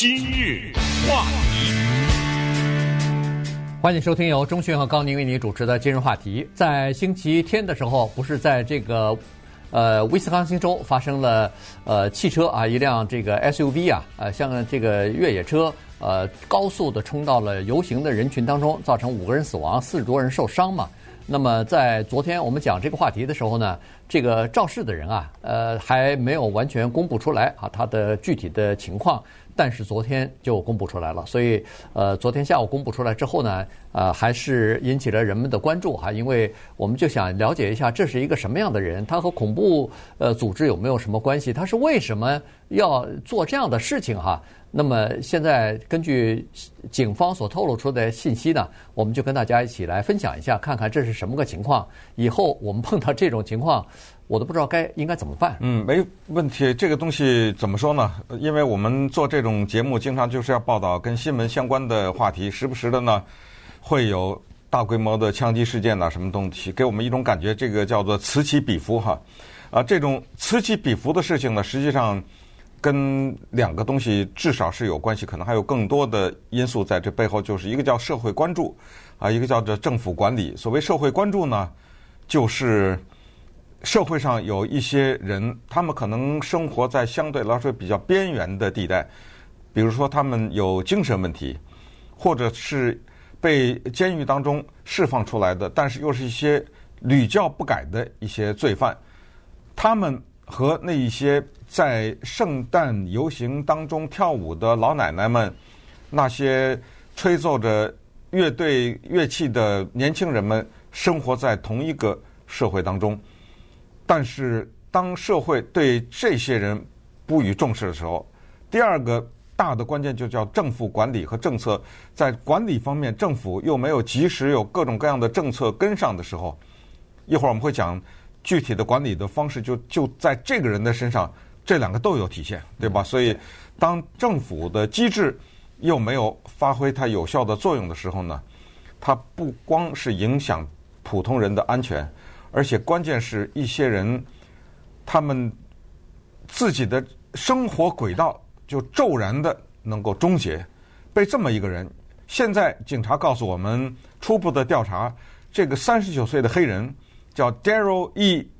今日话题，欢迎收听由钟迅和高宁为你主持的今日话题。在星期天的时候，不是在这个呃威斯康星州发生了呃汽车啊一辆这个 SUV 啊呃像这个越野车呃高速的冲到了游行的人群当中，造成五个人死亡，四十多人受伤嘛。那么在昨天我们讲这个话题的时候呢，这个肇事的人啊，呃，还没有完全公布出来啊，他的具体的情况。但是昨天就公布出来了，所以呃，昨天下午公布出来之后呢，呃，还是引起了人们的关注哈，因为我们就想了解一下这是一个什么样的人，他和恐怖呃组织有没有什么关系？他是为什么要做这样的事情哈？那么现在根据警方所透露出的信息呢，我们就跟大家一起来分享一下，看看这是什么个情况。以后我们碰到这种情况，我都不知道该应该怎么办。嗯，没问题。这个东西怎么说呢？因为我们做这种节目，经常就是要报道跟新闻相关的话题，时不时的呢会有大规模的枪击事件呐，什么东西，给我们一种感觉，这个叫做此起彼伏哈。啊，这种此起彼伏的事情呢，实际上。跟两个东西至少是有关系，可能还有更多的因素在这背后，就是一个叫社会关注，啊，一个叫做政府管理。所谓社会关注呢，就是社会上有一些人，他们可能生活在相对来说比较边缘的地带，比如说他们有精神问题，或者是被监狱当中释放出来的，但是又是一些屡教不改的一些罪犯，他们和那一些。在圣诞游行当中跳舞的老奶奶们，那些吹奏着乐队乐器的年轻人们，生活在同一个社会当中。但是，当社会对这些人不予重视的时候，第二个大的关键就叫政府管理和政策。在管理方面，政府又没有及时有各种各样的政策跟上的时候，一会儿我们会讲具体的管理的方式就，就就在这个人的身上。这两个都有体现，对吧？所以，当政府的机制又没有发挥它有效的作用的时候呢，它不光是影响普通人的安全，而且关键是一些人他们自己的生活轨道就骤然的能够终结。被这么一个人，现在警察告诉我们，初步的调查，这个三十九岁的黑人叫 Daryl E.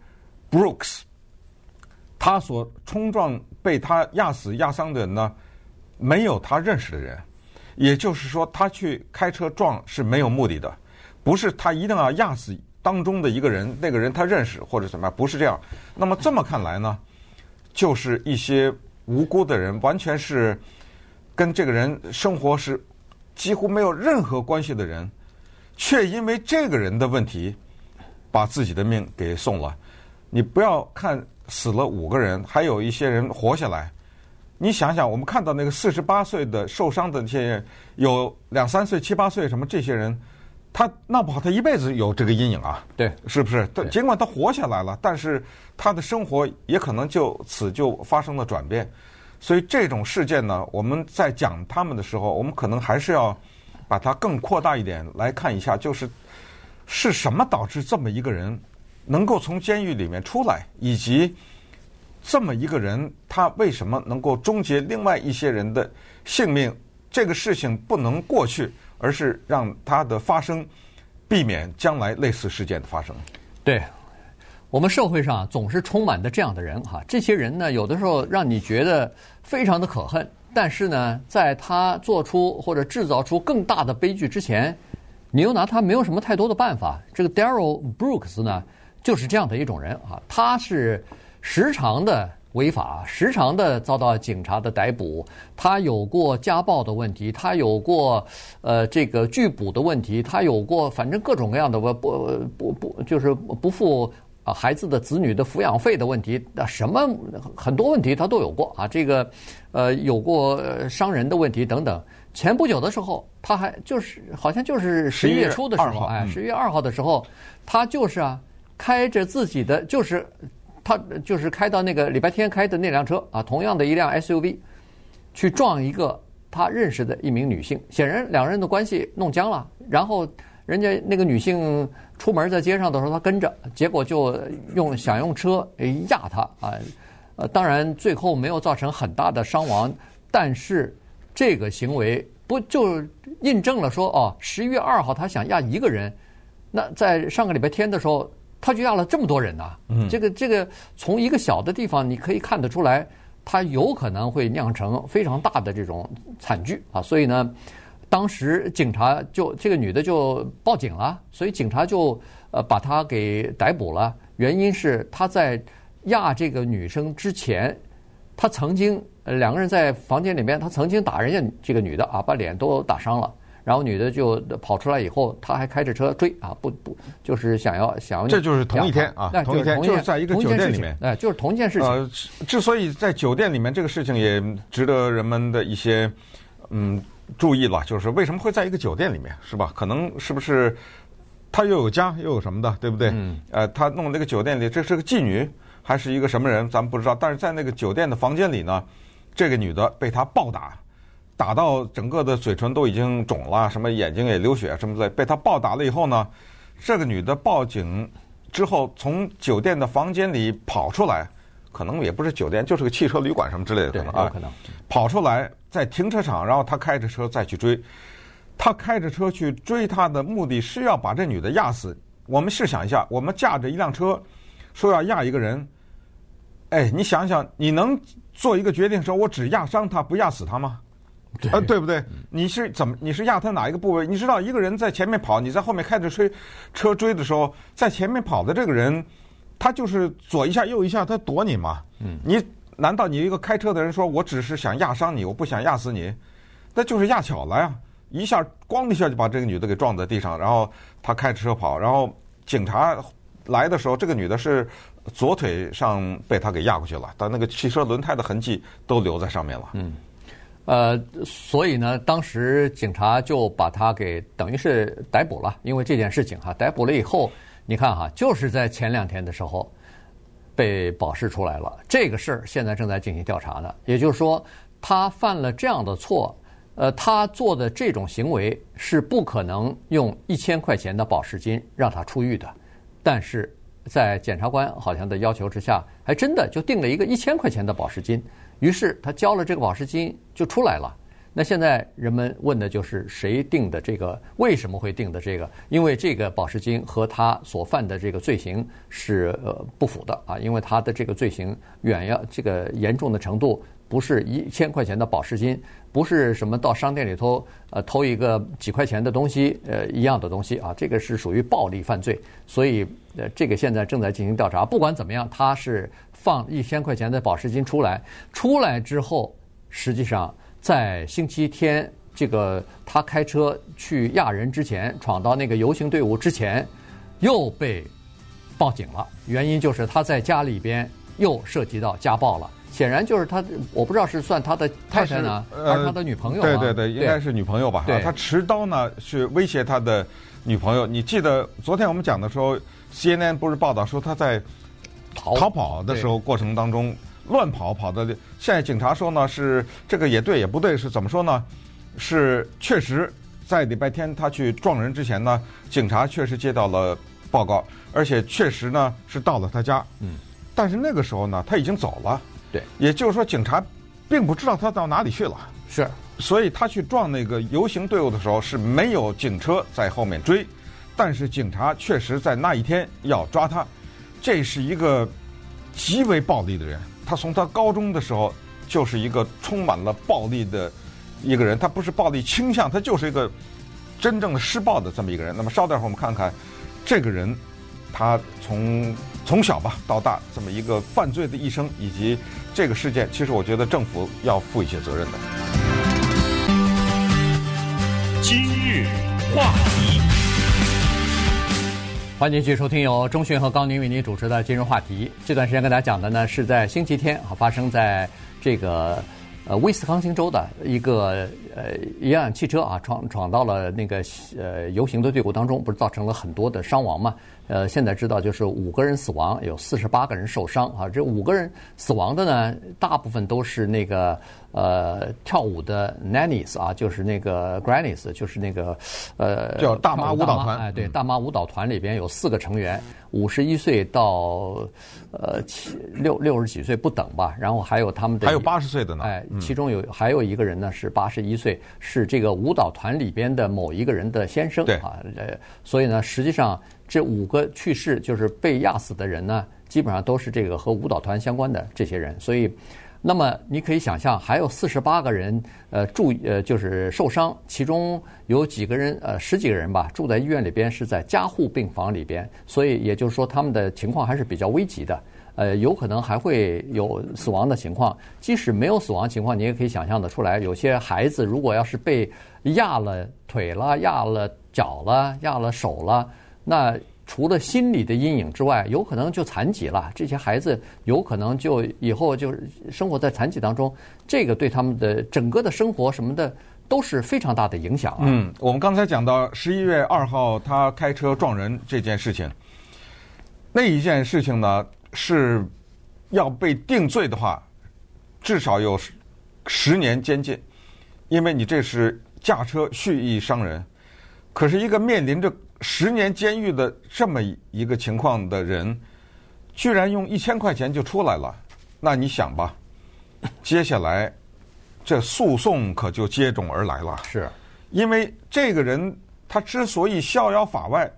Brooks。他所冲撞被他压死压伤的人呢，没有他认识的人，也就是说，他去开车撞是没有目的的，不是他一定要压死当中的一个人，那个人他认识或者怎么样，不是这样。那么这么看来呢，就是一些无辜的人，完全是跟这个人生活是几乎没有任何关系的人，却因为这个人的问题，把自己的命给送了。你不要看。死了五个人，还有一些人活下来。你想想，我们看到那个四十八岁的受伤的那些人，有两三岁、七八岁什么这些人，他闹不好他一辈子有这个阴影啊。对，是不是？他尽管他活下来了，但是他的生活也可能就此就发生了转变。所以这种事件呢，我们在讲他们的时候，我们可能还是要把它更扩大一点来看一下，就是是什么导致这么一个人。能够从监狱里面出来，以及这么一个人，他为什么能够终结另外一些人的性命？这个事情不能过去，而是让它的发生，避免将来类似事件的发生。对，我们社会上总是充满的这样的人哈，这些人呢，有的时候让你觉得非常的可恨，但是呢，在他做出或者制造出更大的悲剧之前，你又拿他没有什么太多的办法。这个 Daryl Brooks 呢？就是这样的一种人啊，他是时常的违法，时常的遭到警察的逮捕。他有过家暴的问题，他有过呃这个拒捕的问题，他有过反正各种各样的不不不不就是不付啊孩子的子女的抚养费的问题，什么很多问题他都有过啊。这个呃有过伤人的问题等等。前不久的时候，他还就是好像就是十一月初的时候，哎，十一月二号的时候，他就是啊。开着自己的，就是他就是开到那个礼拜天开的那辆车啊，同样的一辆 SUV，去撞一个他认识的一名女性，显然两人的关系弄僵了。然后人家那个女性出门在街上的时候，他跟着，结果就用想用车压他啊，呃，当然最后没有造成很大的伤亡，但是这个行为不就印证了说哦，十一月二号他想压一个人，那在上个礼拜天的时候他就压了这么多人呐、啊。嗯，这个这个从一个小的地方你可以看得出来，他有可能会酿成非常大的这种惨剧啊。所以呢，当时警察就这个女的就报警了，所以警察就呃把她给逮捕了。原因是她在压这个女生之前，他曾经呃两个人在房间里面，他曾经打人家这个女的啊，把脸都打伤了。然后女的就跑出来以后，他还开着车追啊，不不，就是想要想要。这就是同一天啊，同一天就是在一个酒店里面，哎，就是同一件事情。呃，之所以在酒店里面，这个事情也值得人们的一些嗯注意了，就是为什么会在一个酒店里面，是吧？可能是不是？他又有家又有什么的，对不对？嗯。呃，他弄那个酒店里，这是个妓女还是一个什么人，咱们不知道。但是在那个酒店的房间里呢，这个女的被他暴打，打到整个的嘴唇都已经肿了，什么眼睛也流血什么之类。被他暴打了以后呢，这个女的报警之后，从酒店的房间里跑出来，可能也不是酒店，就是个汽车旅馆什么之类的，可能啊，可能跑出来在停车场，然后他开着车再去追。他开着车去追她的目的是要把这女的压死。我们试想一下，我们驾着一辆车，说要压一个人，哎，你想想，你能做一个决定，说我只压伤他，不压死他吗？对，呃，对不对？你是怎么？你是压他哪一个部位？你知道，一个人在前面跑，你在后面开着车车追的时候，在前面跑的这个人，他就是左一下右一下，他躲你嘛。嗯。你难道你一个开车的人说，我只是想压伤你，我不想压死你？那就是压巧了呀。一下，咣的一下就把这个女的给撞在地上，然后他开着车跑，然后警察来的时候，这个女的是左腿上被他给压过去了，但那个汽车轮胎的痕迹都留在上面了。嗯，呃，所以呢，当时警察就把他给等于是逮捕了，因为这件事情哈，逮捕了以后，你看哈，就是在前两天的时候被保释出来了，这个事儿现在正在进行调查呢，也就是说，他犯了这样的错。呃，他做的这种行为是不可能用一千块钱的保释金让他出狱的，但是在检察官好像的要求之下，还真的就定了一个一千块钱的保释金。于是他交了这个保释金就出来了。那现在人们问的就是谁定的这个？为什么会定的这个？因为这个保释金和他所犯的这个罪行是呃不符的啊，因为他的这个罪行远要这个严重的程度。不是一千块钱的保释金，不是什么到商店里头呃偷一个几块钱的东西呃一样的东西啊，这个是属于暴力犯罪，所以呃这个现在正在进行调查。不管怎么样，他是放一千块钱的保释金出来，出来之后，实际上在星期天这个他开车去亚人之前，闯到那个游行队伍之前，又被报警了。原因就是他在家里边又涉及到家暴了。显然就是他，我不知道是算他的太太呢，还是他的女朋友？对对对，应该是女朋友吧？对，他持刀呢，是威胁他的女朋友。你记得昨天我们讲的时候，CNN 不是报道说他在逃跑的时候过程当中乱跑跑的。现在警察说呢，是这个也对也不对，是怎么说呢？是确实在礼拜天他去撞人之前呢，警察确实接到了报告，而且确实呢是到了他家。嗯，但是那个时候呢，他已经走了。对，也就是说，警察并不知道他到哪里去了。是，所以他去撞那个游行队伍的时候是没有警车在后面追，但是警察确实在那一天要抓他。这是一个极为暴力的人，他从他高中的时候就是一个充满了暴力的一个人。他不是暴力倾向，他就是一个真正的施暴的这么一个人。那么稍待会儿我们看看这个人，他从。从小吧到大，这么一个犯罪的一生，以及这个事件，其实我觉得政府要负一些责任的。今日话题，欢迎继续收听由钟迅和高宁为您主持的《今日话题》。这段时间跟大家讲的呢，是在星期天啊，发生在这个呃威斯康星州的一个呃一辆汽车啊闯闯到了那个呃游行的队伍当中，不是造成了很多的伤亡吗？呃，现在知道就是五个人死亡，有四十八个人受伤啊。这五个人死亡的呢，大部分都是那个呃跳舞的 nannies 啊，就是那个 grannies，就是那个呃叫大妈舞蹈团。哎，对，大妈舞蹈团里边有四个成员，五十一岁到呃七六六十几岁不等吧。然后还有他们的还有八十岁的呢。哎，其中有还有一个人呢是八十一岁，是这个舞蹈团里边的某一个人的先生。啊，呃，所以呢，实际上。这五个去世就是被压死的人呢，基本上都是这个和舞蹈团相关的这些人。所以，那么你可以想象，还有四十八个人，呃，住呃就是受伤，其中有几个人，呃，十几个人吧，住在医院里边，是在加护病房里边。所以也就是说，他们的情况还是比较危急的，呃，有可能还会有死亡的情况。即使没有死亡情况，你也可以想象得出来，有些孩子如果要是被压了腿了、压了脚了、压了手了。那除了心理的阴影之外，有可能就残疾了。这些孩子有可能就以后就生活在残疾当中，这个对他们的整个的生活什么的都是非常大的影响啊。嗯，我们刚才讲到十一月二号他开车撞人这件事情，那一件事情呢是要被定罪的话，至少有十年监禁，因为你这是驾车蓄意伤人。可是一个面临着十年监狱的这么一个情况的人，居然用一千块钱就出来了，那你想吧，接下来这诉讼可就接踵而来了。是，因为这个人他之所以逍遥法外，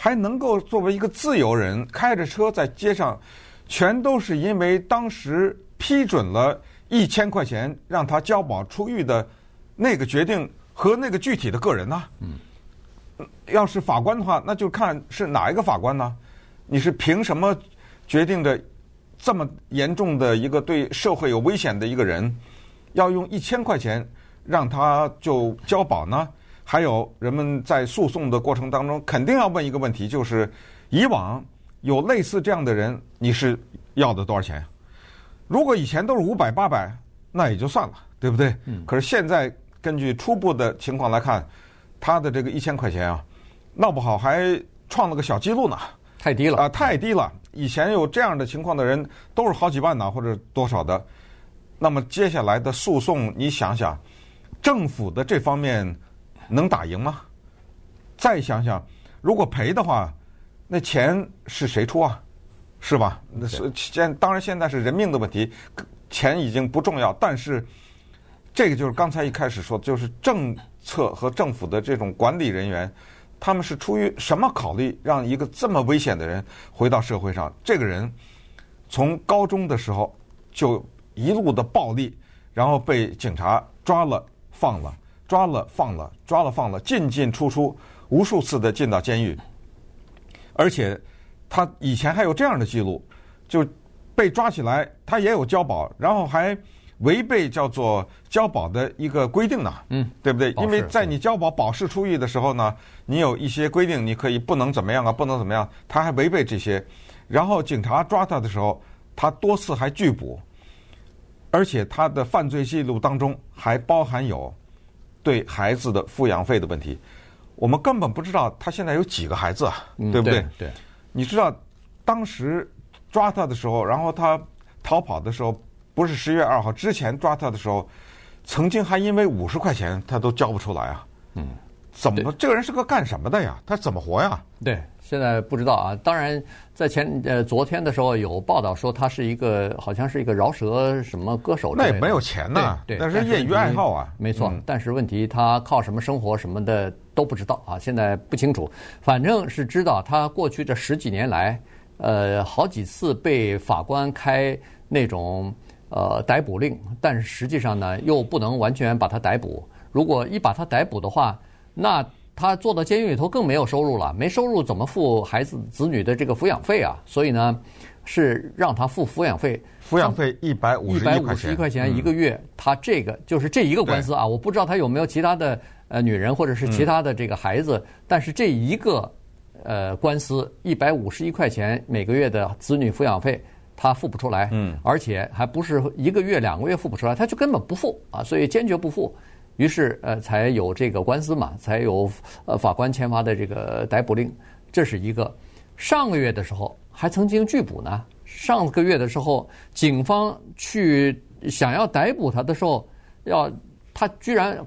还能够作为一个自由人开着车在街上，全都是因为当时批准了一千块钱让他交保出狱的那个决定和那个具体的个人呐。嗯。要是法官的话，那就看是哪一个法官呢？你是凭什么决定的这么严重的一个对社会有危险的一个人，要用一千块钱让他就交保呢？还有人们在诉讼的过程当中，肯定要问一个问题，就是以往有类似这样的人，你是要的多少钱？如果以前都是五百、八百，那也就算了，对不对？嗯。可是现在根据初步的情况来看。他的这个一千块钱啊，闹不好还创了个小记录呢，太低了啊，太低了。以前有这样的情况的人都是好几万呢，或者多少的。那么接下来的诉讼，你想想，政府的这方面能打赢吗？再想想，如果赔的话，那钱是谁出啊？是吧？那是现当然现在是人命的问题，钱已经不重要。但是这个就是刚才一开始说的，就是政。策和政府的这种管理人员，他们是出于什么考虑，让一个这么危险的人回到社会上？这个人从高中的时候就一路的暴力，然后被警察抓了放了，抓了放了，抓了放了，进进出出无数次的进到监狱，而且他以前还有这样的记录，就被抓起来，他也有交保，然后还。违背叫做交保的一个规定呢，嗯，对不对？因为在你交保保释出狱的时候呢，你有一些规定，你可以不能怎么样啊，不能怎么样。他还违背这些，然后警察抓他的时候，他多次还拒捕，而且他的犯罪记录当中还包含有对孩子的抚养费的问题。我们根本不知道他现在有几个孩子啊，对不对？对，你知道当时抓他的时候，然后他逃跑的时候。不是十月二号之前抓他的时候，曾经还因为五十块钱他都交不出来啊。嗯，怎么这个人是个干什么的呀？他怎么活呀？对，现在不知道啊。当然，在前呃昨天的时候有报道说他是一个好像是一个饶舌什么歌手。那也没有钱呐，对，那是业余爱好啊。没错，但是问题他靠什么生活什么的都不知道啊。现在不清楚，反正是知道他过去这十几年来，呃，好几次被法官开那种。呃，逮捕令，但是实际上呢，又不能完全把他逮捕。如果一把他逮捕的话，那他坐到监狱里头更没有收入了，没收入怎么付孩子子女的这个抚养费啊？所以呢，是让他付抚养费，抚养费一百五十一块钱，一百五十一块钱一个月。嗯、他这个就是这一个官司啊，我不知道他有没有其他的呃女人或者是其他的这个孩子，嗯、但是这一个呃官司一百五十一块钱每个月的子女抚养费。他付不出来，嗯，而且还不是一个月两个月付不出来，他就根本不付啊，所以坚决不付。于是呃才有这个官司嘛，才有呃法官签发的这个逮捕令。这是一个。上个月的时候还曾经拒捕呢。上个月的时候，警方去想要逮捕他的时候，要他居然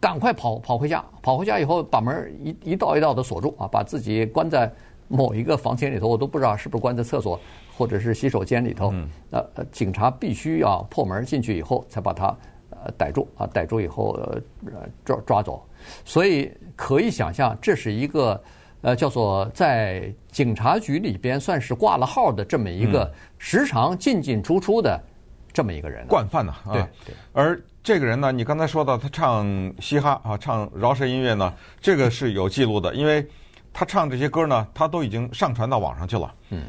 赶快跑跑回家，跑回家以后把门一一道一道的锁住啊，把自己关在某一个房间里头，我都不知道是不是关在厕所或者是洗手间里头。呃呃，警察必须要破门进去以后才把他呃逮住啊，逮住以后呃抓抓走。所以可以想象，这是一个。呃，叫做在警察局里边算是挂了号的这么一个时常进进出出的这么一个人，惯犯呢。对，而这个人呢，你刚才说到他唱嘻哈啊，唱饶舌音乐呢，这个是有记录的，因为他唱这些歌呢，他都已经上传到网上去了。嗯，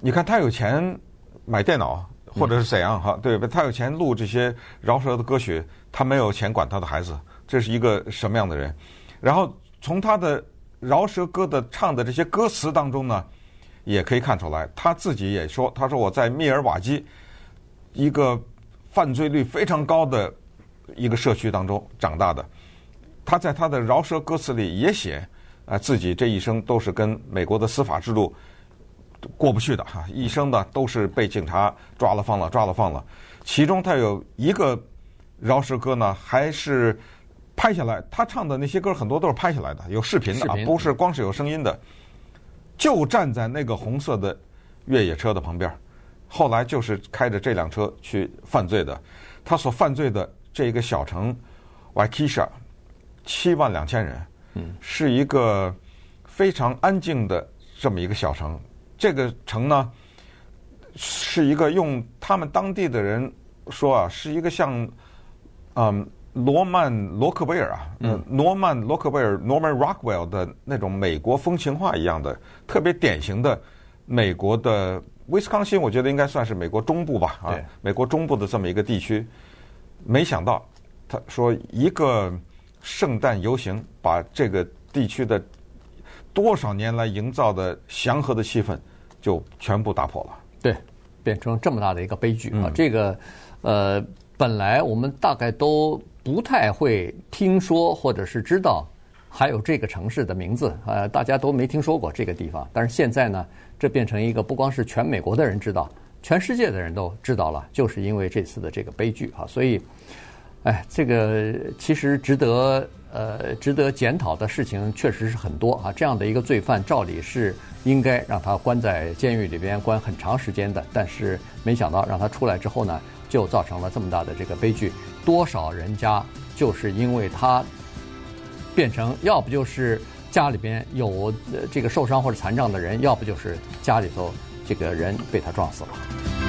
你看他有钱买电脑或者是怎样哈？对，他有钱录这些饶舌的歌曲，他没有钱管他的孩子，这是一个什么样的人？然后从他的。饶舌歌的唱的这些歌词当中呢，也可以看出来，他自己也说，他说我在密尔瓦基一个犯罪率非常高的一个社区当中长大的，他在他的饶舌歌词里也写，啊，自己这一生都是跟美国的司法制度过不去的哈，一生的都是被警察抓了放了，抓了放了。其中他有一个饶舌歌呢，还是。拍下来，他唱的那些歌很多都是拍下来的，有视频的啊，不是光是有声音的。就站在那个红色的越野车的旁边，后来就是开着这辆车去犯罪的。他所犯罪的这一个小城 Waukesha，七万两千人，嗯，是一个非常安静的这么一个小城。这个城呢，是一个用他们当地的人说啊，是一个像，嗯。罗曼·罗克威尔啊，嗯，罗曼·罗克威尔 （Norman Rockwell） 的那种美国风情画一样的，特别典型的美国的威斯康星，我觉得应该算是美国中部吧，啊，美国中部的这么一个地区。没想到，他说一个圣诞游行把这个地区的多少年来营造的祥和的气氛就全部打破了。对，变成这么大的一个悲剧啊！这个，呃，本来我们大概都。不太会听说或者是知道还有这个城市的名字，呃，大家都没听说过这个地方。但是现在呢，这变成一个不光是全美国的人知道，全世界的人都知道了，就是因为这次的这个悲剧啊。所以，哎，这个其实值得呃值得检讨的事情确实是很多啊。这样的一个罪犯，照理是应该让他关在监狱里边关很长时间的，但是没想到让他出来之后呢，就造成了这么大的这个悲剧。多少人家就是因为他变成，要不就是家里边有这个受伤或者残障的人，要不就是家里头这个人被他撞死了。